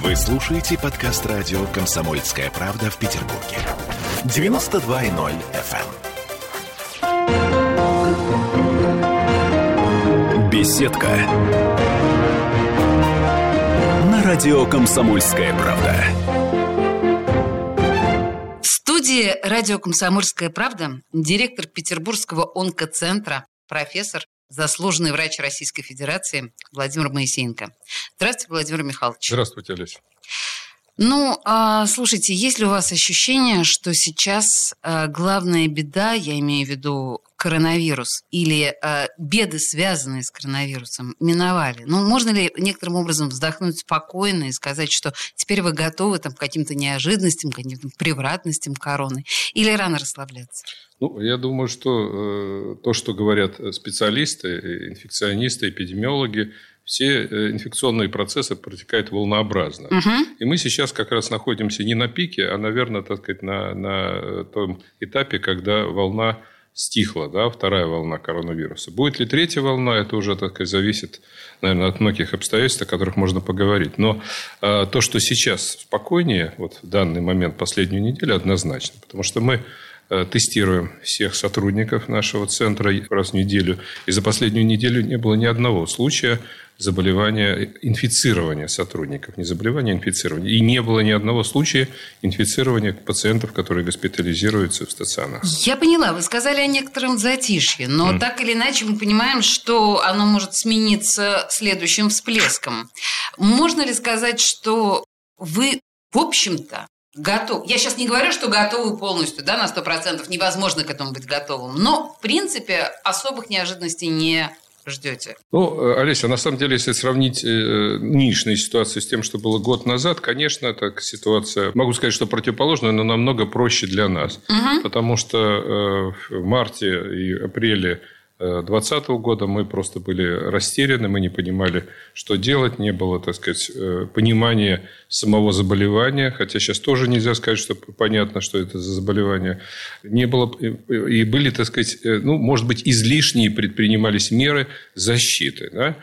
Вы слушаете подкаст радио «Комсомольская правда» в Петербурге. 92.0 FM. эм. Беседка. На радио «Комсомольская правда». В студии радио «Комсомольская правда» директор Петербургского онкоцентра, профессор, заслуженный врач Российской Федерации Владимир Моисеенко. Здравствуйте, Владимир Михайлович. Здравствуйте, Олеся. Ну, а, слушайте, есть ли у вас ощущение, что сейчас а, главная беда, я имею в виду коронавирус, или а, беды, связанные с коронавирусом, миновали? Ну, можно ли некоторым образом вздохнуть спокойно и сказать, что теперь вы готовы там, к каким-то неожиданностям, к каким-то превратностям короны? Или рано расслабляться? Ну, я думаю, что э, то, что говорят специалисты, инфекционисты, эпидемиологи, все э, инфекционные процессы протекают волнообразно. Угу. И мы сейчас как раз находимся не на пике, а, наверное, так сказать, на, на том этапе, когда волна стихла, да, вторая волна коронавируса. Будет ли третья волна, это уже, так сказать, зависит, наверное, от многих обстоятельств, о которых можно поговорить. Но э, то, что сейчас спокойнее, вот в данный момент, последнюю неделю, однозначно. Потому что мы Э, тестируем всех сотрудников нашего центра раз в неделю. И за последнюю неделю не было ни одного случая заболевания, инфицирования сотрудников. Не заболевания, а инфицирования. И не было ни одного случая инфицирования пациентов, которые госпитализируются в стационарах. Я поняла. Вы сказали о некотором затишье. Но mm. так или иначе мы понимаем, что оно может смениться следующим всплеском. Можно ли сказать, что вы, в общем-то, готов. Я сейчас не говорю, что готовы полностью, да, на 100%, невозможно к этому быть готовым. Но, в принципе, особых неожиданностей не ждете? Ну, э, Олеся, на самом деле, если сравнить э, нынешнюю ситуацию с тем, что было год назад, конечно, так ситуация, могу сказать, что противоположная, но намного проще для нас. Угу. Потому что э, в марте и апреле 2020 года мы просто были растеряны, мы не понимали, что делать, не было, так сказать, э, понимания самого заболевания, хотя сейчас тоже нельзя сказать, что понятно, что это за заболевание. Не было, и были, так сказать, э, ну, может быть, излишние предпринимались меры защиты. Да?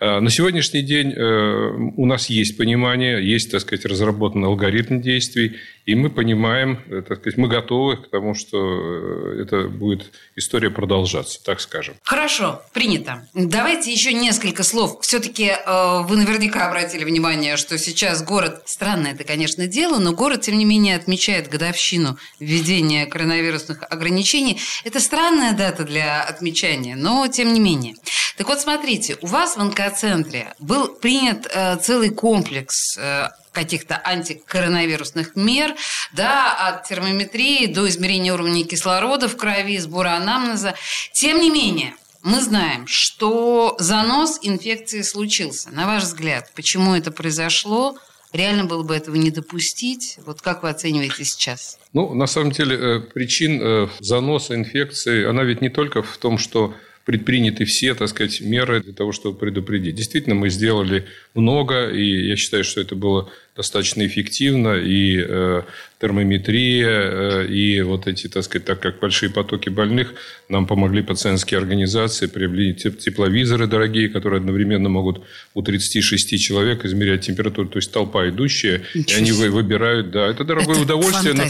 А на сегодняшний день э, у нас есть понимание, есть, так сказать, разработан алгоритм действий, и мы понимаем, так сказать, мы готовы к тому, что это будет история продолжаться, так скажем. Хорошо, принято. Давайте еще несколько слов. Все-таки э, вы наверняка обратили внимание, что сейчас город, странное это, конечно, дело, но город, тем не менее, отмечает годовщину введения коронавирусных ограничений. Это странная дата для отмечания, но тем не менее. Так вот, смотрите, у вас в онкоцентре был принят э, целый комплекс э, каких-то антикоронавирусных мер, да, от термометрии до измерения уровня кислорода в крови, сбора анамнеза. Тем не менее, мы знаем, что занос инфекции случился. На ваш взгляд, почему это произошло? Реально было бы этого не допустить? Вот как вы оцениваете сейчас? Ну, на самом деле, э, причин заноса инфекции, она ведь не только в том, что предприняты все, так сказать, меры для того, чтобы предупредить. Действительно, мы сделали много, и я считаю, что это было достаточно эффективно, и э, термометрия, э, и вот эти, так сказать, так как большие потоки больных, нам помогли пациентские организации, приобрели тепловизоры дорогие, которые одновременно могут у 36 человек измерять температуру, то есть толпа идущая, Ничего и они выбирают, да, это дорогое это удовольствие, но,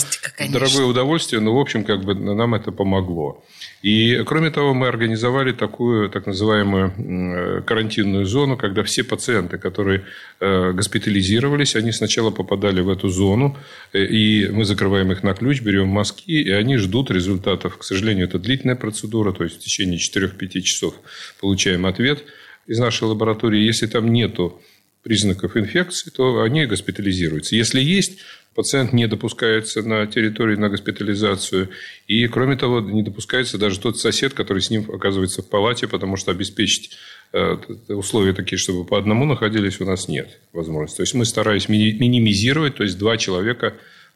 дорогое удовольствие, но в общем как бы нам это помогло. И, кроме того, мы организовали такую так называемую э, карантинную зону, когда все пациенты, которые э, госпитализировались, они сначала попадали в эту зону, э, и мы закрываем их на ключ, берем мазки, и они ждут результатов. К сожалению, это длительная процедура, то есть в течение 4-5 часов получаем ответ из нашей лаборатории. Если там нету признаков инфекции, то они госпитализируются. Если есть, пациент не допускается на территории на госпитализацию. И, кроме того, не допускается даже тот сосед, который с ним оказывается в палате, потому что обеспечить э, условия такие, чтобы по одному находились, у нас нет возможности. То есть, мы старались минимизировать, то есть, два человека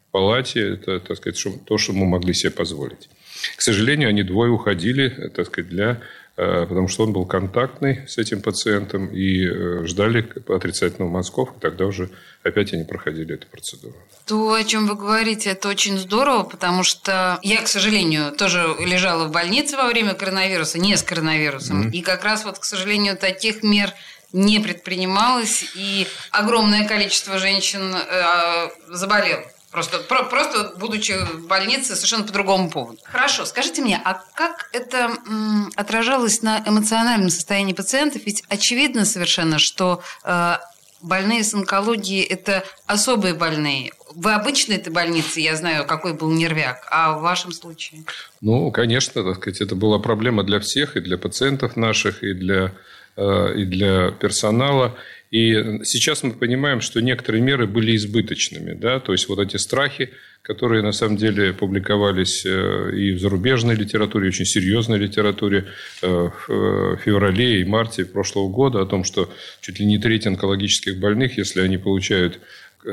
в палате, это, так сказать, то, что мы могли себе позволить. К сожалению, они двое уходили, так сказать, для Э, потому что он был контактный с этим пациентом и э, ждали отрицательных мазков, и тогда уже опять они проходили эту процедуру. То, о чем вы говорите, это очень здорово, потому что я, к сожалению, тоже лежала в больнице во время коронавируса, не с коронавирусом, mm-hmm. и как раз вот, к сожалению, таких мер не предпринималось, и огромное количество женщин э, заболело. Просто, про, просто будучи в больнице совершенно по другому поводу. Хорошо, скажите мне, а как это м, отражалось на эмоциональном состоянии пациентов? Ведь очевидно совершенно, что э, больные с онкологией – это особые больные. В обычной этой больнице, я знаю, какой был нервяк, а в вашем случае? Ну, конечно, так сказать, это была проблема для всех, и для пациентов наших, и для, э, и для персонала. И сейчас мы понимаем, что некоторые меры были избыточными. Да? То есть, вот эти страхи, которые на самом деле публиковались э, и в зарубежной литературе, очень серьезной литературе э, в феврале и марте прошлого года о том, что чуть ли не треть онкологических больных, если они получают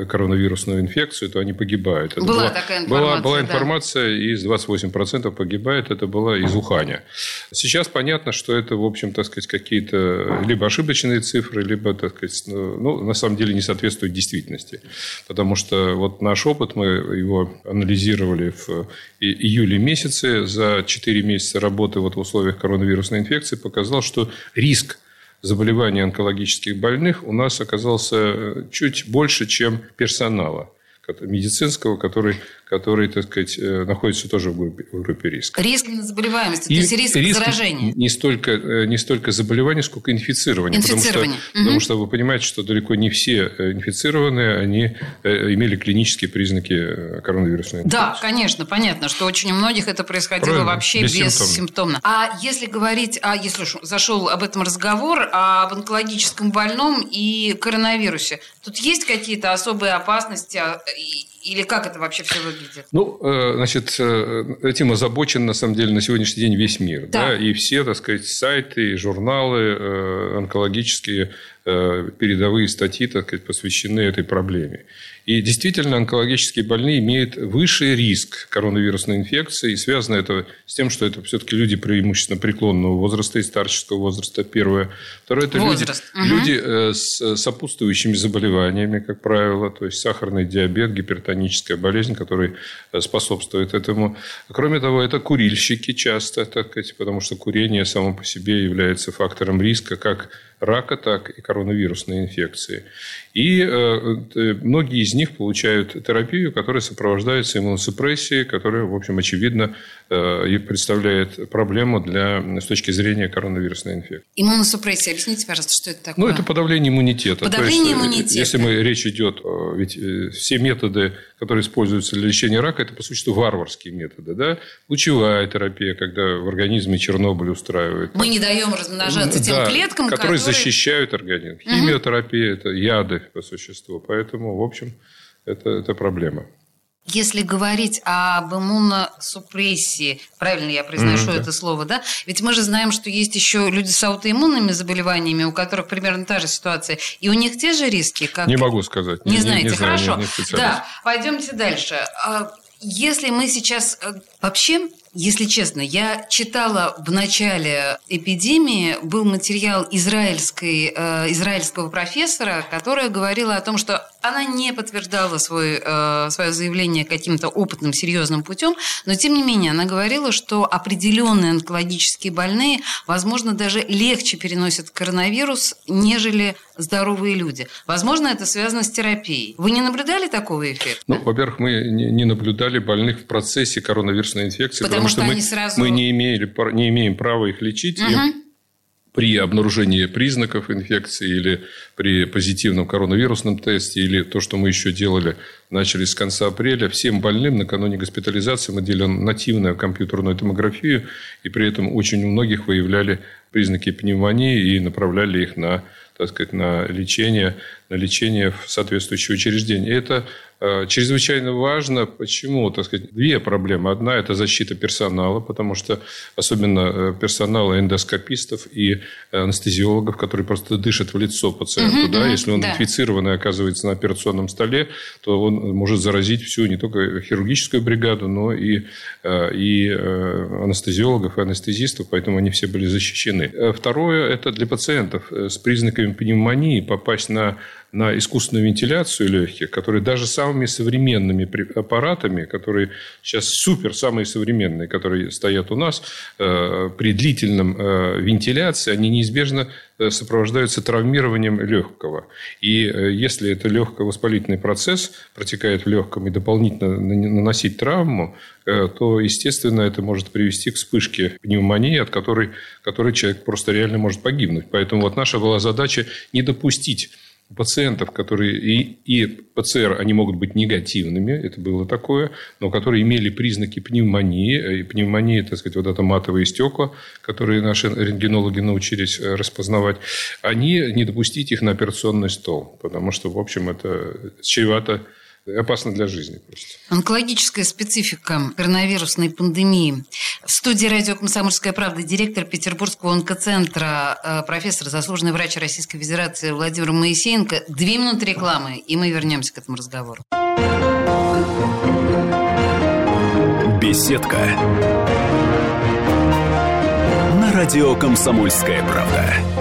коронавирусную инфекцию, то они погибают. Это была, была такая информация. Была, была информация, да. из 28% погибает, это была из Уханя. Сейчас понятно, что это, в общем, так сказать, какие-то либо ошибочные цифры, либо, так сказать, ну, на самом деле не соответствуют действительности. Потому что вот наш опыт, мы его анализировали в июле месяце, за 4 месяца работы вот в условиях коронавирусной инфекции, показал, что риск заболеваний онкологических больных у нас оказался э, чуть больше, чем персонала медицинского, который который, так сказать, э, находится тоже в группе, риска. Риск на заболеваемость, то есть риск, риск заражения. Не столько, э, не столько заболевания, сколько инфицирования. Инфицирование. Потому что, угу. потому что вы понимаете, что далеко не все э, инфицированные, они имели клинические признаки коронавирусной инфекции. Да, конечно, понятно, что очень у многих это происходило Правильно, вообще бессимптомно. А если говорить, а если зашел об этом разговор, об онкологическом больном и коронавирусе, тут есть какие-то особые опасности а, или как это вообще все выглядит? Ну, э, значит, этим озабочен, на самом деле, на сегодняшний день весь мир. Да. Да? И все, так сказать, сайты, журналы э, онкологические Э, передовые статьи, так сказать, посвящены этой проблеме. И действительно, онкологические больные имеют высший риск коронавирусной инфекции. И связано это с тем, что это все-таки люди преимущественно преклонного возраста и старческого возраста. Первое. Второе – это Возраст. люди, угу. люди э, с сопутствующими заболеваниями, как правило. То есть, сахарный диабет, гипертоническая болезнь, который э, способствует этому. Кроме того, это курильщики часто, так сказать, потому что курение само по себе является фактором риска как рака, так и коронавирусной инфекции. И э, многие из них получают терапию, которая сопровождается иммуносупрессией, которая, в общем, очевидно, э, представляет проблему для, с точки зрения коронавирусной инфекции. Иммуносупрессия. Объясните, пожалуйста, что это такое? Ну, это подавление иммунитета. Подавление есть, иммунитета. Если мы речь идет, ведь все методы, которые используются для лечения рака, это, по сути, варварские методы. Да? Лучевая терапия, когда в организме Чернобыль устраивают. Мы не даем размножаться тем да, клеткам, которые... которые защищают организм. Химиотерапия – это яды по существу. Поэтому, в общем, это, это проблема. Если говорить об иммуносупрессии, правильно я произношу mm-hmm. это слово, да? Ведь мы же знаем, что есть еще люди с аутоиммунными заболеваниями, у которых примерно та же ситуация, и у них те же риски, как... Не могу сказать. Не, не знаете, не, не хорошо. Не, не да, пойдемте дальше. А если мы сейчас э, вообще если честно, я читала в начале эпидемии, был материал израильской, э, израильского профессора, которая говорила о том, что она не подтверждала свой, э, свое заявление каким-то опытным, серьезным путем, но тем не менее она говорила, что определенные онкологические больные, возможно, даже легче переносят коронавирус, нежели здоровые люди. Возможно, это связано с терапией. Вы не наблюдали такого эффекта? Ну, во-первых, мы не наблюдали больных в процессе коронавирусной инфекции, потому, потому что, что мы, сразу... мы не, имели, не имеем права их лечить. Угу. И при обнаружении признаков инфекции или при позитивном коронавирусном тесте, или то, что мы еще делали, начали с конца апреля, всем больным накануне госпитализации мы делали нативную компьютерную томографию, и при этом очень у многих выявляли признаки пневмонии и направляли их на так сказать, на лечение, на лечение в соответствующее учреждение. Это чрезвычайно важно. Почему? Так сказать, две проблемы. Одна – это защита персонала, потому что особенно э, персонала эндоскопистов и анестезиологов, которые просто дышат в лицо пациенту. Угу, да? Если он да. инфицированный оказывается на операционном столе, то он может заразить всю не только хирургическую бригаду, но и, э, и анестезиологов, и анестезистов, поэтому они все были защищены. Второе – это для пациентов с признаками пневмонии попасть на на искусственную вентиляцию легких, которые даже самыми современными аппаратами, которые сейчас супер самые современные, которые стоят у нас, э, при длительном э, вентиляции, они неизбежно э, сопровождаются травмированием легкого. И если это легковоспалительный процесс протекает в легком и дополнительно наносить травму, то, естественно, это может привести к вспышке пневмонии, от которой, которой человек просто реально может погибнуть. Поэтому вот наша была задача не допустить пациентов, которые и, и ПЦР, они могут быть негативными, это было такое, но которые имели признаки пневмонии, и пневмония, так сказать, вот это матовые стекла, которые наши рентгенологи научились э, распознавать, они не допустить их на операционный стол, потому что, в общем, это чревато опасно для жизни просто. Онкологическая специфика коронавирусной пандемии. В студии радио «Комсомольская правда» директор Петербургского онкоцентра, э, профессор, заслуженный врач Российской Федерации Владимир Моисеенко. Две минуты рекламы, и мы вернемся к этому разговору. Беседка. На радио «Комсомольская правда».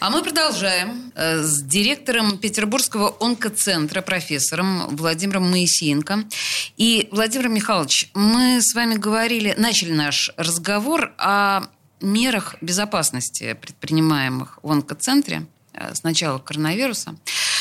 А мы продолжаем э, с директором Петербургского онкоцентра, профессором Владимиром Моисеенко. И, Владимир Михайлович, мы с вами говорили, начали наш разговор о мерах безопасности, предпринимаемых в онкоцентре э, с начала коронавируса.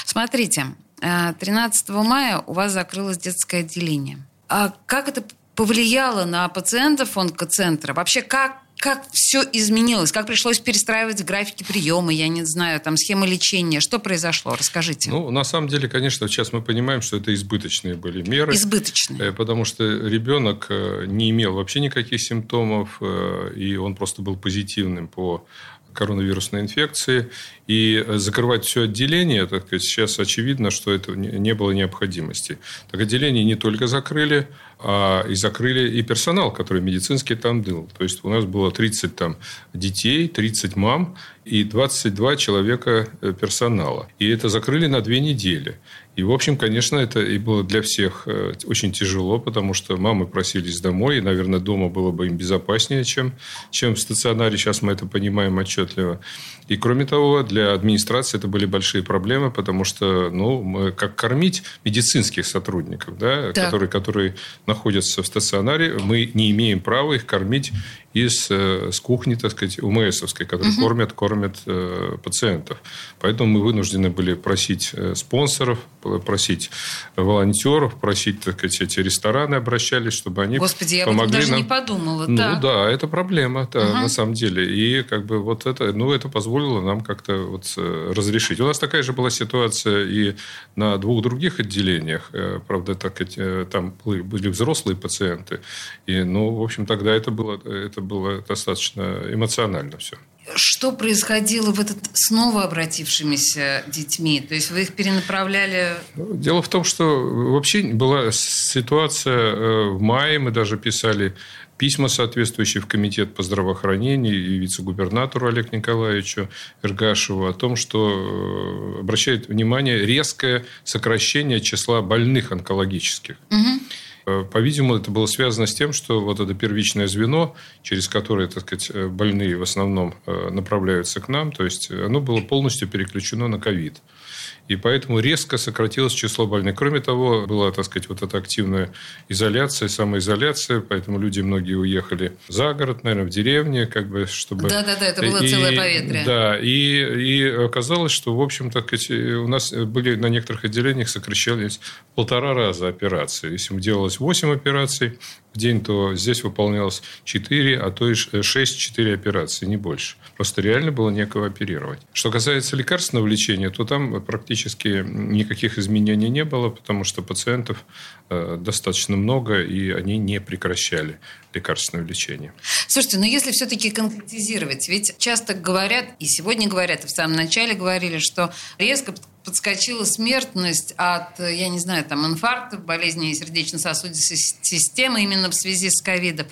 Смотрите, 13 э, мая у вас закрылось детское отделение. А как это повлияло на пациентов онкоцентра? Вообще, как как все изменилось? Как пришлось перестраивать графики приема, я не знаю, там схемы лечения? Что произошло? Расскажите. Ну, на самом деле, конечно, сейчас мы понимаем, что это избыточные были меры. Избыточные. Э, потому что ребенок э, не имел вообще никаких симптомов, э, и он просто был позитивным по коронавирусной инфекции. И закрывать все отделение, так сказать, сейчас очевидно, что это не было необходимости. Так отделение не только закрыли, а и закрыли и персонал, который медицинский там был. То есть у нас было 30 там детей, 30 мам и 22 человека э, персонала. И это закрыли на две недели. И, в общем, конечно, это и было для всех э, очень тяжело, потому что мамы просились домой, и, наверное, дома было бы им безопаснее, чем, чем в стационаре. Сейчас мы это понимаем отчетливо. И, кроме того, для администрации это были большие проблемы, потому что, ну, мы, как кормить медицинских сотрудников, да, которые, которые находятся в стационаре, мы не имеем права их кормить из э, с кухни, так сказать, УМСовской, которые угу. кормят, кормят э, пациентов. Поэтому мы вынуждены были просить э, спонсоров, просить волонтеров, просить, так сказать, эти рестораны обращались, чтобы они Господи, я помогли даже нам. не подумала. Ну да. да, это проблема, да, угу. на самом деле. И как бы вот это, ну это позволило нам как-то вот э, разрешить. У нас такая же была ситуация и на двух других отделениях. Правда, так там были взрослые пациенты. И, ну, в общем, тогда это было, это было достаточно эмоционально все. Что происходило в этот снова обратившимися детьми? То есть вы их перенаправляли? Ну, дело в том, что вообще была ситуация э, в мае, мы даже писали письма соответствующие в Комитет по здравоохранению и вице-губернатору Олегу Николаевичу Эргашеву о том, что э, обращает внимание резкое сокращение числа больных онкологических. Угу. Э, по-видимому, это было связано с тем, что вот это первичное звено, через которое, так сказать, э, больные в основном э, направляются к нам, то есть оно было полностью переключено на ковид. И поэтому резко сократилось число больных. Кроме того, была, так сказать, вот эта активная изоляция, самоизоляция, поэтому люди многие уехали за город, наверное, в деревне, как бы, чтобы... Да-да-да, это было и, целое поветрие. Да, и, и оказалось, что, в общем, так сказать, у нас были на некоторых отделениях сокращались полтора раза операции. Если делалось 8 операций, в день, то здесь выполнялось 4, а то и 6-4 операции, не больше. Просто реально было некого оперировать. Что касается лекарственного лечения, то там практически никаких изменений не было, потому что пациентов э, достаточно много, и они не прекращали лекарственное лечение. Слушайте, но если все-таки конкретизировать, ведь часто говорят, и сегодня говорят, и в самом начале говорили, что резко подскочила смертность от, я не знаю, там, инфарктов, болезней сердечно-сосудистой системы именно в связи с ковидом.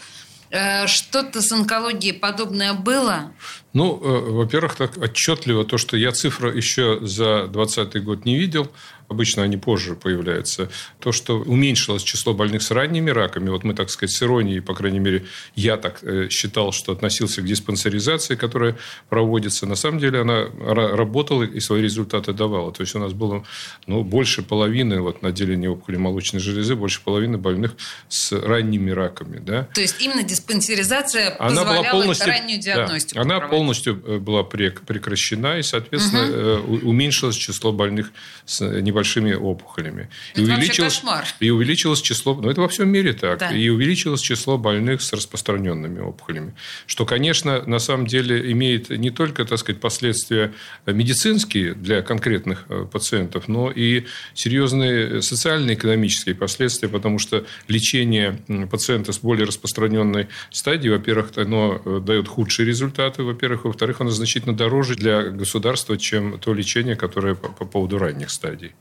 Э, что-то с онкологией подобное было? Ну, э, во-первых, так отчетливо то, что я цифру еще за 2020 год не видел, обычно они позже появляются, то, что уменьшилось число больных с ранними раками, вот мы, так сказать, с иронией, по крайней мере, я так э, считал, что относился к диспансеризации, которая проводится, на самом деле она работала и свои результаты давала. То есть, у нас было ну, больше половины вот, на отделении опухоли молочной железы, больше половины больных с ранними раками. Да? То есть, именно диспансеризация она позволяла была полностью, раннюю диагностику да, Она полностью э, была прекращена, и, соответственно, угу. уменьшилось число больных с небольшими большими опухолями. Это и увеличилось, кошмар. И увеличилось число... Ну, это во всем мире так. Да. И увеличилось число больных с распространенными опухолями. Что, конечно, на самом деле имеет не только, так сказать, последствия медицинские для конкретных э, пациентов, но и серьезные социально-экономические последствия, потому что лечение пациента с более распространенной стадией, во-первых, оно э, дает худшие результаты, во-первых, во-вторых, оно значительно дороже для государства, чем то лечение, которое по, по поводу ранних стадий.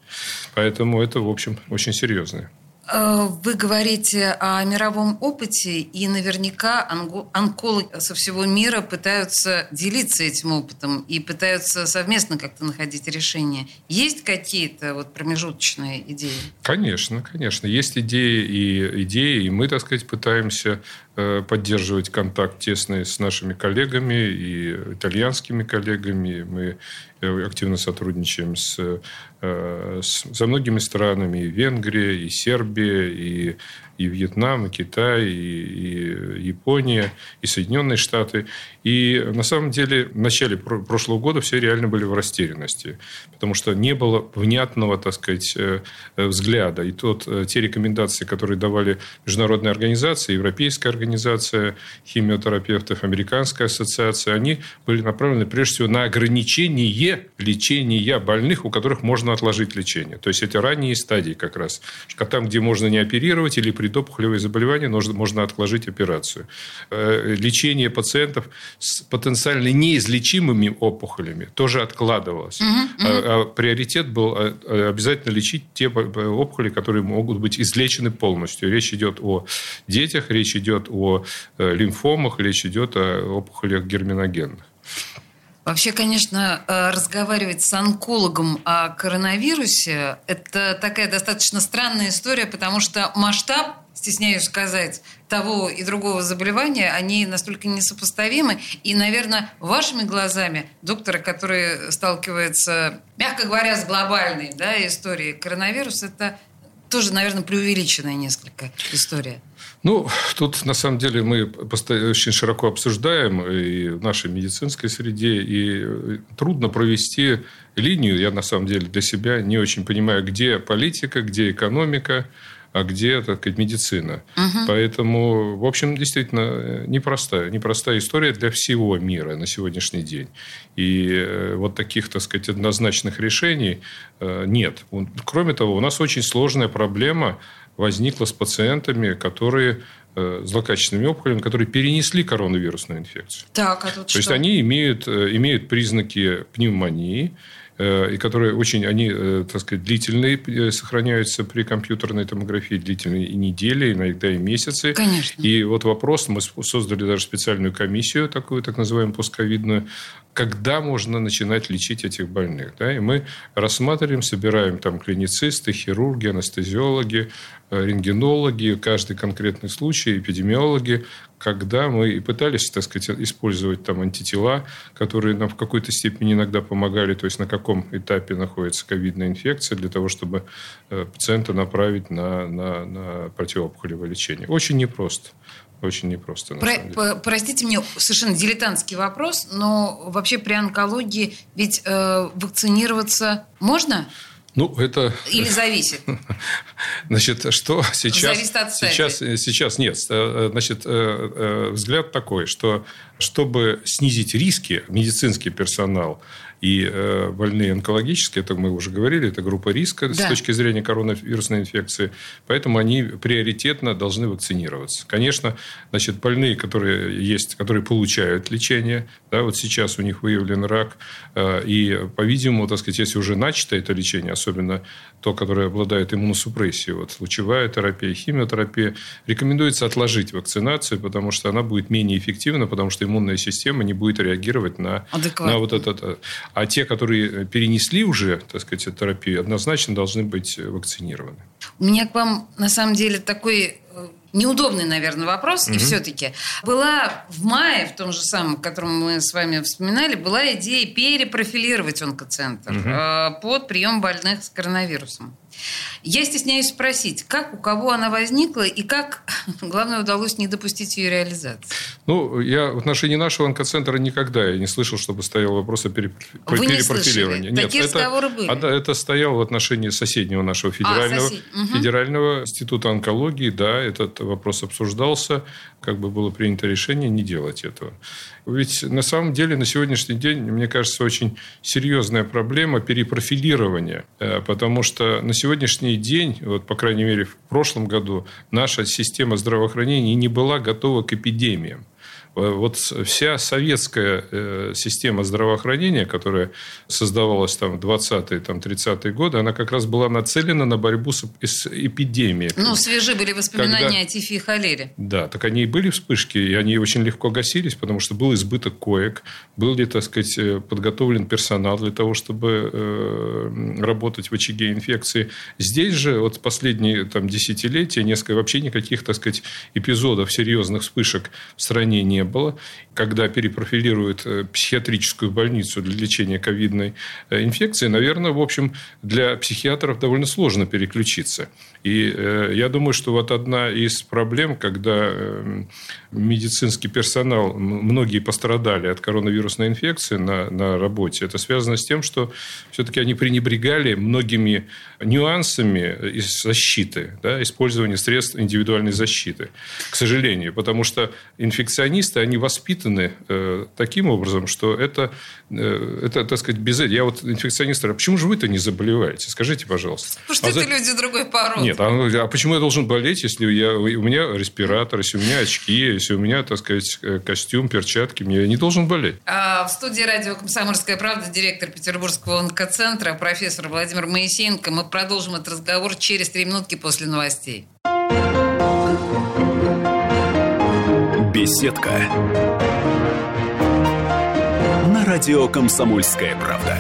Поэтому это, в общем, очень серьезное. Э, вы говорите о мировом опыте, и наверняка онкологи со всего мира пытаются делиться этим опытом и пытаются совместно как-то находить решения. Есть какие-то вот промежуточные идеи? Конечно, конечно. Есть идеи и идеи, и мы, так сказать, пытаемся э, поддерживать контакт тесный с нашими коллегами и итальянскими коллегами. Мы активно сотрудничаем с, с, со многими странами, и Венгрия, и Сербия, и и Вьетнам, и Китай, и, и Япония, и Соединенные Штаты. И на самом деле в начале прошлого года все реально были в растерянности, потому что не было внятного, так сказать, э, взгляда. И тот, э, те рекомендации, которые давали международные организации, Европейская организация химиотерапевтов, Американская ассоциация, они были направлены прежде всего на ограничение лечения больных, у которых можно отложить лечение. То есть, это ранние стадии как раз. Там, где можно не оперировать или при предопухолевые заболевания, можно, отложить операцию. Э, лечение пациентов с потенциально неизлечимыми опухолями тоже откладывалось. Угу, угу. А, а приоритет был а, обязательно лечить те опухоли, которые могут быть излечены полностью. Речь идет о детях, речь идет о э, лимфомах, речь идет о опухолях герминогенных. Вообще, конечно, э, разговаривать с онкологом о коронавирусе – это такая достаточно странная история, потому что масштаб, стесняюсь сказать, того и другого заболевания, они настолько несопоставимы. И, наверное, вашими глазами, доктора, который сталкивается, мягко говоря, с глобальной да, историей коронавируса, это тоже, наверное, преувеличенная несколько история. Ну, тут на самом деле мы очень широко обсуждаем и в нашей медицинской среде, и трудно провести линию. Я на самом деле для себя не очень понимаю, где политика, где экономика, а где, так сказать, медицина. Угу. Поэтому, в общем, действительно непростая, непростая история для всего мира на сегодняшний день. И э, вот таких, так сказать, однозначных решений э, нет. Кроме того, у нас очень сложная проблема возникла с пациентами, которые э, злокачественными опухолями, которые перенесли коронавирусную инфекцию. Так, а тут То что? есть они имеют, э, имеют признаки пневмонии, э, и которые очень, они, так сказать, длительные сохраняются при компьютерной томографии, длительные и недели, иногда и месяцы. Конечно. И вот вопрос, мы создали даже специальную комиссию, такую так называемую пусковидную, когда можно начинать лечить этих больных. Да? И мы рассматриваем, собираем там клиницисты, хирурги, анестезиологи, э, рентгенологи, каждый конкретный случай, эпидемиологи, когда мы и пытались, так сказать, использовать там антитела, которые нам в какой-то степени иногда помогали, то есть на каком этапе находится ковидная инфекция, для того, чтобы э, пациента направить на, на, на противоопухолевое лечение. Очень непросто. Очень непросто. Про, простите мне совершенно дилетантский вопрос, но вообще при онкологии ведь э, вакцинироваться можно? Ну, это... Или зависит? Значит, что сейчас... Зависит от сейчас, сейчас нет. Э, значит, э, э, взгляд такой, что чтобы снизить риски, медицинский персонал и э, больные онкологические, это мы уже говорили, это группа риска да. с точки зрения коронавирусной инфекции, поэтому они приоритетно должны вакцинироваться. Конечно, значит, больные, которые есть, которые получают лечение, да, вот сейчас у них выявлен рак, э, и, по-видимому, так сказать, если уже начато это лечение, особенно то, которое обладает иммуносупрессией, вот лучевая терапия, химиотерапия, рекомендуется отложить вакцинацию, потому что она будет менее эффективна, потому что иммунная система не будет реагировать на, на вот это. А те, которые перенесли уже, так сказать, терапию, однозначно должны быть вакцинированы. У меня к вам, на самом деле, такой э, неудобный, наверное, вопрос. Угу. И все-таки была в мае, в том же самом, котором мы с вами вспоминали, была идея перепрофилировать онкоцентр угу. под прием больных с коронавирусом. Я стесняюсь спросить, как, у кого она возникла и как, главное, удалось не допустить ее реализации? Ну, я в отношении нашего онкоцентра никогда я не слышал, чтобы стоял вопрос о перепрофилировании. Не Нет, Такие это, были? Это, стояло в отношении соседнего нашего федерального, а, сосед... угу. федерального института онкологии. Да, этот вопрос обсуждался. Как бы было принято решение не делать этого. Ведь на самом деле на сегодняшний день, мне кажется, очень серьезная проблема перепрофилирования. Э, потому что на сегодняшний день, вот, по крайней мере, в прошлом году, наша система здравоохранения не была готова к эпидемиям. Э, вот вся советская э, система здравоохранения, которая создавалась там в 20-е, там, 30-е годы, она как раз была нацелена на борьбу с, с эпидемией. Ну, свежи были воспоминания Когда... о тифе и холере. Да, так они и были вспышки, и они очень легко гасились, потому что был избыток коек, был ли, так сказать, э, подготовлен персонал для того, чтобы э, работать в очаге инфекции. Здесь же вот последние там, десятилетия несколько, вообще никаких, так сказать, эпизодов серьезных вспышек в стране не было. Когда перепрофилируют э, психиатрическую больницу для лечения ковидной э, инфекции, наверное, в общем, для психиатров довольно сложно переключиться. И э, я думаю, что вот одна из проблем, когда медицинский персонал, многие пострадали от коронавирусной инфекции на, на работе, это связано с тем, что все-таки они пренебрегали многими нюансами из защиты, да, использования средств индивидуальной защиты. К сожалению, потому что инфекционисты, они воспитаны э, таким образом, что это, э, это, так сказать, без... Я вот инфекционист, а почему же вы-то не заболеваете? Скажите, пожалуйста. Потому что а это за... люди другой породы. Нет, а, а почему я должен болеть, если я, у меня респиратор, если у меня очки, если у меня, так сказать, э, костюм, перчатки, я не должен болеть? А, в студии радио «Комсомольская правда» директор Петербургского онкоцентра, профессор Владимир Моисеенко. Мы продолжим этот разговор через три минутки после новостей. Беседка. На радио «Комсомольская правда».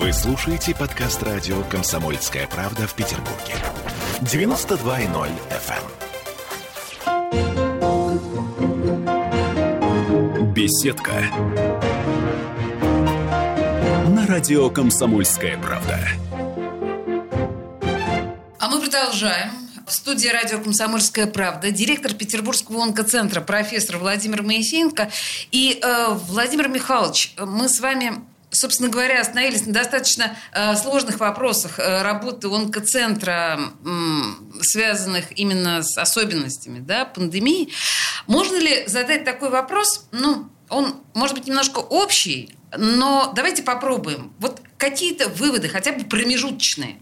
Вы слушаете подкаст радио «Комсомольская правда» в Петербурге. 92.0 FM. эм. Беседка на радио «Комсомольская правда». А мы продолжаем. В студии радио «Комсомольская правда» директор Петербургского онкоцентра профессор Владимир Моисеенко. И, э, Владимир Михайлович, мы с вами собственно говоря, остановились на достаточно э, сложных вопросах э, работы онкоцентра, э, связанных именно с особенностями да, пандемии. Можно ли задать такой вопрос? Ну, он, может быть, немножко общий, но давайте попробуем. Вот какие-то выводы, хотя бы промежуточные,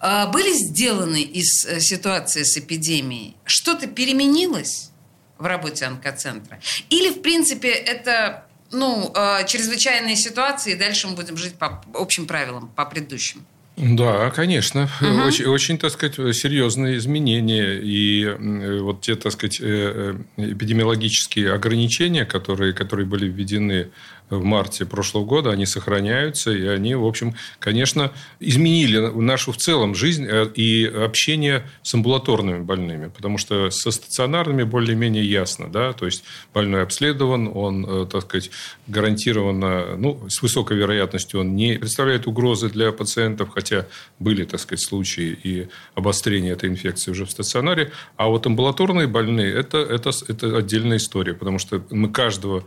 а, были сделаны из э, ситуации с эпидемией? Что-то переменилось в работе онкоцентра? Или, в принципе, это ну, а, чрезвычайные ситуации, и дальше мы будем жить по общим правилам, по предыдущим? Да, конечно. Угу. Очень, очень, так сказать, серьезные изменения. И вот те, так сказать, э, э, эпидемиологические ограничения, которые, которые были введены в марте прошлого года, они сохраняются, и они, в общем, конечно, изменили нашу в целом жизнь э, и общение с амбулаторными больными, потому что со стационарными более-менее ясно, да, то есть больной обследован, он, э, так сказать, гарантированно, ну, с высокой вероятностью он не представляет угрозы для пациентов, хотя были, так сказать, случаи и обострения этой инфекции уже в стационаре, а вот амбулаторные больные это, – это, это отдельная история, потому что мы каждого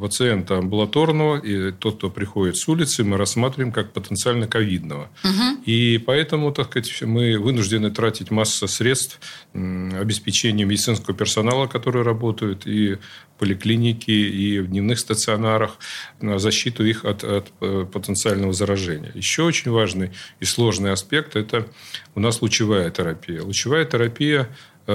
пациента амбулаторного и тот, кто приходит с улицы, мы рассматриваем как потенциально ковидного. Угу. И поэтому, так сказать, мы вынуждены тратить массу средств обеспечения медицинского персонала, который работает, и поликлиники, и в дневных стационарах, на защиту их от, от э, потенциального заражения. Еще очень важный и сложный аспект – это у нас лучевая терапия. Лучевая терапия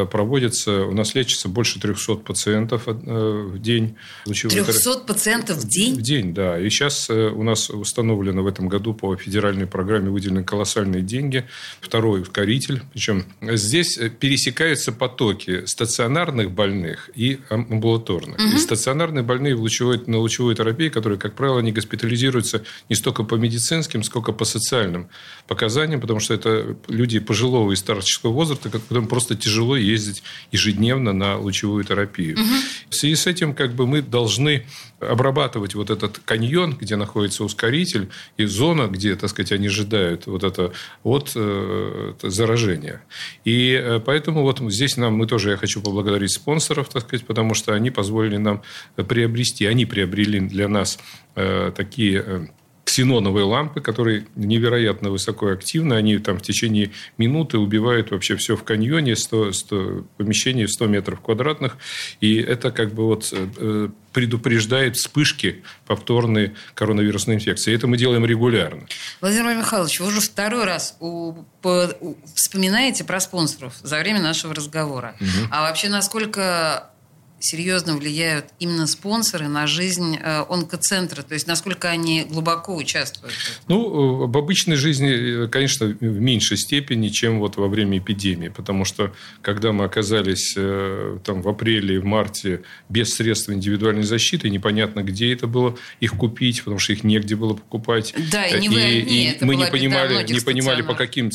проводится, у нас лечится больше 300 пациентов э, в день. 300 пациентов в день? В день, да. И сейчас э, у нас установлено в этом году по федеральной программе выделены колоссальные деньги. Второй ускоритель. Причем здесь пересекаются потоки стационарных больных и амбулаторных. Угу. И стационарные больные в лучевой, на лучевой терапии, которые, как правило, не госпитализируются не столько по медицинским, сколько по социальным показаниям, потому что это люди пожилого и старческого возраста, которым просто тяжело ездить ежедневно на лучевую терапию. Угу. В связи с этим как бы мы должны обрабатывать вот этот каньон, где находится ускоритель, и зона, где, так сказать, они ожидают вот это от э, заражения. И э, поэтому вот здесь нам, мы тоже, я хочу поблагодарить спонсоров, так сказать, потому что они позволили нам приобрести, они приобрели для нас э, такие э, ксеноновые лампы, которые невероятно высоко активны. Они там в течение минуты убивают вообще все в каньоне, 100, 100, помещение 100 метров квадратных. И это как бы вот э, предупреждает вспышки повторной коронавирусной инфекции. Это мы делаем регулярно. Владимир Михайлович, вы уже второй раз у, по, у, вспоминаете про спонсоров за время нашего разговора. Угу. А вообще, насколько серьезно влияют именно спонсоры на жизнь э, онкоцентра? То есть, насколько они глубоко участвуют? Ну, в обычной жизни, э, конечно, в меньшей степени, чем вот во время эпидемии. Потому что, когда мы оказались э, там, в апреле и в марте без средств индивидуальной защиты, непонятно, где это было их купить, потому что их негде было покупать. Да, и не вы и, одни. И это мы не понимали, не понимали, по каким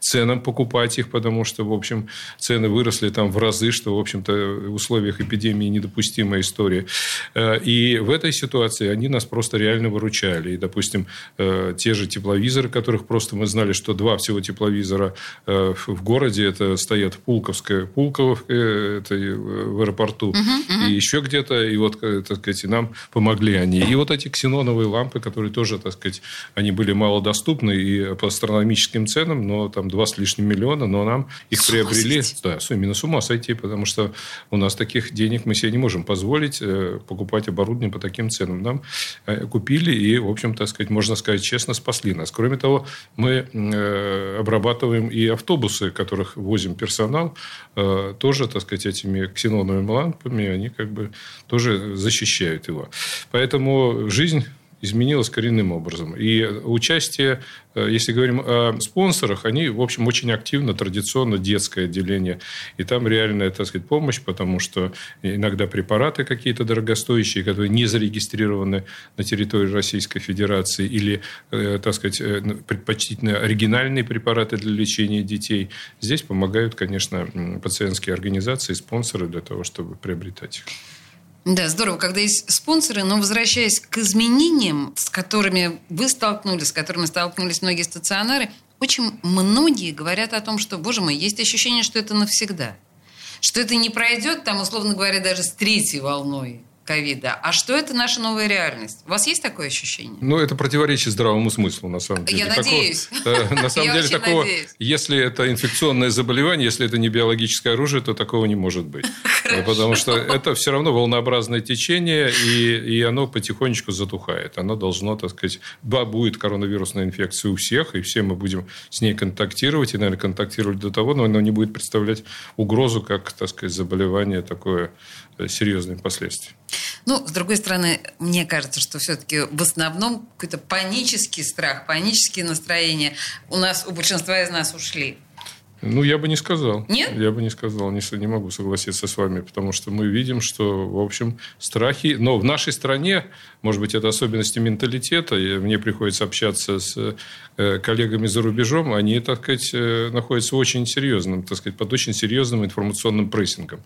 ценам покупать их, потому что, в общем, цены выросли там в разы, что, в общем-то, в условиях эпидемии недопустимая история. Э, и в этой ситуации они нас просто реально выручали. И, допустим, э, те же тепловизоры, которых просто мы знали, что два всего тепловизора э, в городе, это стоят в Пулковской, Пулково, это в аэропорту, угу, угу. и еще где-то, и вот, так сказать, нам помогли они. И вот эти ксеноновые лампы, которые тоже, так сказать, они были малодоступны и по астрономическим ценам, но там два с лишним миллиона, но нам их с приобрели. Да, именно с ума сойти, потому что у нас таких денег мы себе не можем позволить э, покупать оборудование по таким ценам. Нам э, купили и, в общем, так сказать, можно сказать честно, спасли нас. Кроме того, мы э, обрабатываем и автобусы, которых возим персонал, тоже, так сказать, этими ксеноновыми лампами, они как бы тоже защищают его. Поэтому жизнь изменилось коренным образом. И участие, э, если говорим о спонсорах, они, в общем, очень активно, традиционно детское отделение. И там реальная, так сказать, помощь, потому что иногда препараты какие-то дорогостоящие, которые не зарегистрированы на территории Российской Федерации, или, э, так сказать, э, предпочтительно оригинальные препараты для лечения детей. Здесь помогают, конечно, пациентские организации, спонсоры для того, чтобы приобретать их. Да, здорово, когда есть спонсоры, но возвращаясь к изменениям, с которыми вы столкнулись, с которыми столкнулись многие стационары, очень многие говорят о том, что, боже мой, есть ощущение, что это навсегда. Что это не пройдет, там, условно говоря, даже с третьей волной ковида. А что это наша новая реальность? У вас есть такое ощущение? Ну, это противоречит здравому смыслу, на самом деле. Я надеюсь. Э, на самом деле, такого, если это инфекционное заболевание, если это не биологическое оружие, то такого не может быть. Потому что это все равно волнообразное течение, и, и оно потихонечку затухает. Оно должно, так сказать, да, будет коронавирусная инфекция у всех, и все мы будем с ней контактировать, и, наверное, контактировать до того, но оно не будет представлять угрозу, как, так сказать, заболевание такое э, серьезные последствия. Ну, с другой стороны, мне кажется, что все-таки в основном какой-то панический страх, панические настроения у нас, у большинства из нас ушли. Ну, я бы не сказал. Нет? Я бы не сказал, не, не могу согласиться с вами, потому что мы видим, что, в общем, страхи... Но в нашей стране, может быть, это особенности менталитета, и мне приходится общаться с э, коллегами за рубежом, они, так сказать, э, находятся в очень серьезном, так сказать, под очень серьезным информационным прессингом.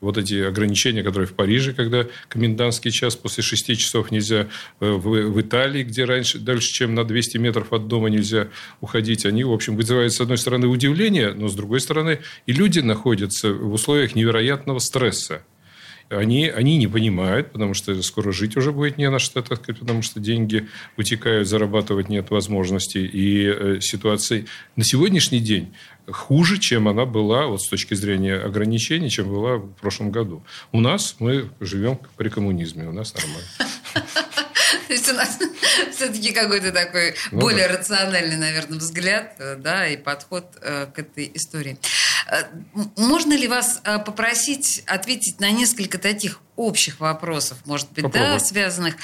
Вот эти ограничения, которые в Париже, когда комендантский час после 6 часов нельзя, э, в, в Италии, где раньше, дальше, чем на 200 метров от дома нельзя уходить, они, в общем, вызывают, с одной стороны, удивление, но с другой стороны, и люди находятся в условиях невероятного стресса. они, они не понимают, потому что скоро жить уже будет не на что, так потому что деньги утекают, зарабатывать нет возможности. И э, ситуация на сегодняшний день хуже, чем она была вот с точки зрения ограничений, чем была в прошлом году. У нас мы живем при коммунизме, у нас нормально. То есть у нас все-таки какой-то такой ну, более да. рациональный, наверное, взгляд, э, да, и подход э, к этой истории. Э, можно ли вас попросить ответить на несколько таких общих вопросов, может быть, Попробуй. да, связанных?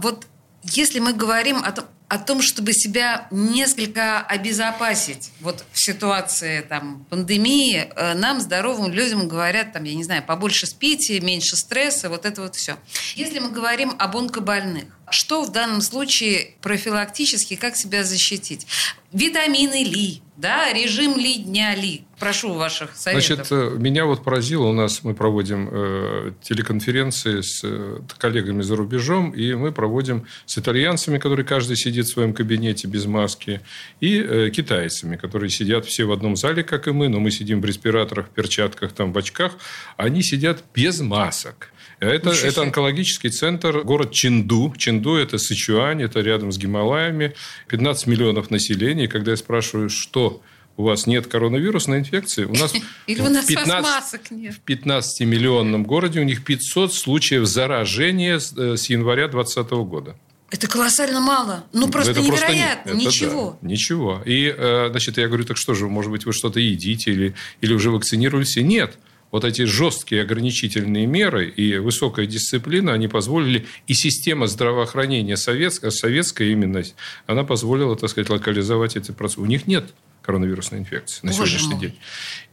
Вот если мы говорим о том, о том, чтобы себя несколько обезопасить. Вот в ситуации там, пандемии нам, здоровым людям, говорят, там, я не знаю, побольше спите, меньше стресса, вот это вот все. Если мы говорим об онкобольных, что в данном случае профилактически, как себя защитить? Витамины ли, да, режим ли дня ли? Прошу ваших советов. Значит, э, меня вот поразило, у нас мы проводим э, телеконференции с э, коллегами за рубежом, и мы проводим с итальянцами, которые каждый сидит в своем кабинете без маски, и э, китайцами, которые сидят все в одном зале, как и мы, но мы сидим в респираторах, в перчатках, там, в очках, они сидят без масок. Это, это онкологический центр, город Чинду. Чинду – это Сычуань, это рядом с Гималаями. 15 миллионов населения. И когда я спрашиваю, что у вас нет коронавирусной инфекции, у нас, Или у нас 15, масок нет. в 15-миллионном городе у них 500 случаев заражения с, э, с января 2020 года. Это колоссально мало. Ну, просто это невероятно. Просто ничего. Да, ничего. И, э, значит, я говорю, так что же, может быть, вы что-то едите или, или уже вакцинировались? Нет вот эти жесткие ограничительные меры и высокая дисциплина, они позволили, и система здравоохранения советская, советская именно, она позволила, так сказать, локализовать эти процессы. У них нет коронавирусной инфекции на Боже сегодняшний мой. день.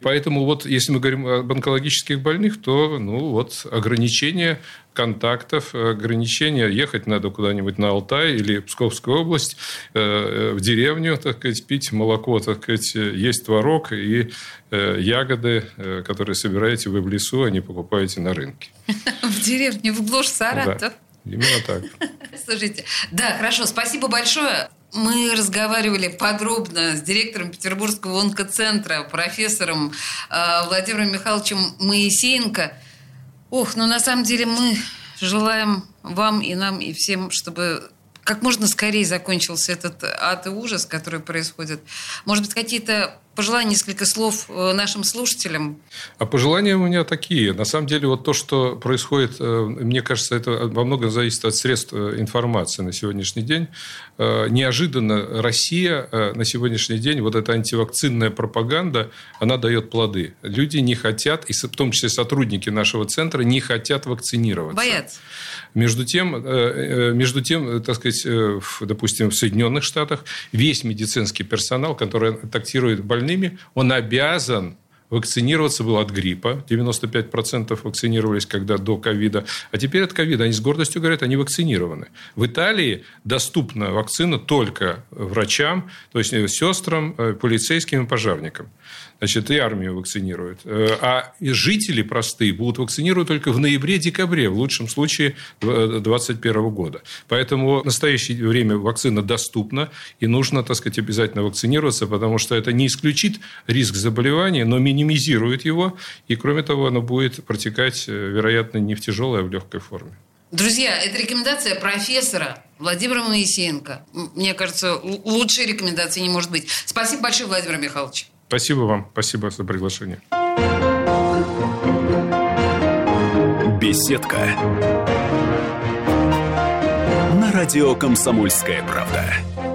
Поэтому вот если мы говорим об онкологических больных, то ну, вот ограничение контактов, ограничения. Ехать надо куда-нибудь на Алтай или Псковскую область, э, э, в деревню, так сказать, пить молоко, так сказать, есть творог и э, ягоды, которые собираете вы в лесу, а не покупаете на рынке. В деревне, в глушь Саратов. Да, именно так. Слушайте, да, хорошо, спасибо большое. Мы разговаривали подробно с директором Петербургского онкоцентра, профессором э, Владимиром Михайловичем Моисеенко. Ох, ну на самом деле мы желаем вам и нам, и всем, чтобы как можно скорее закончился этот ад и ужас, который происходит. Может быть, какие-то пожелай несколько слов э, нашим слушателям. А пожелания у меня такие. На самом деле, вот то, что происходит, э, мне кажется, это во многом зависит от средств э, информации на сегодняшний день. Неожиданно Россия на сегодняшний день, вот эта антивакцинная пропаганда, она дает плоды. Люди не хотят, и в том числе сотрудники нашего центра, не хотят вакцинироваться. Боятся. Между тем, между тем, так сказать, допустим, в Соединенных Штатах весь медицинский персонал, который больных больными, он обязан вакцинироваться был от гриппа. 95% вакцинировались когда до ковида. А теперь от ковида. Они с гордостью говорят, они вакцинированы. В Италии доступна вакцина только врачам, то есть сестрам, э, полицейским и пожарникам значит, и армию вакцинируют. Э, а жители простые будут вакцинировать только в ноябре-декабре, в лучшем случае 2021 года. Поэтому в настоящее время вакцина доступна, и нужно, так сказать, обязательно вакцинироваться, потому что это не исключит риск заболевания, но минимизирует его, и, кроме того, оно будет протекать, э, вероятно, не в тяжелой, а в легкой форме. Друзья, это рекомендация профессора Владимира Моисеенко. Мне кажется, лучшей рекомендации не может быть. Спасибо большое, Владимир Михайлович. Спасибо вам. Спасибо за приглашение. Беседка. На радио «Комсомольская правда».